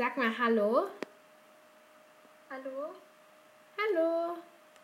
Sag mal Hallo. Hallo?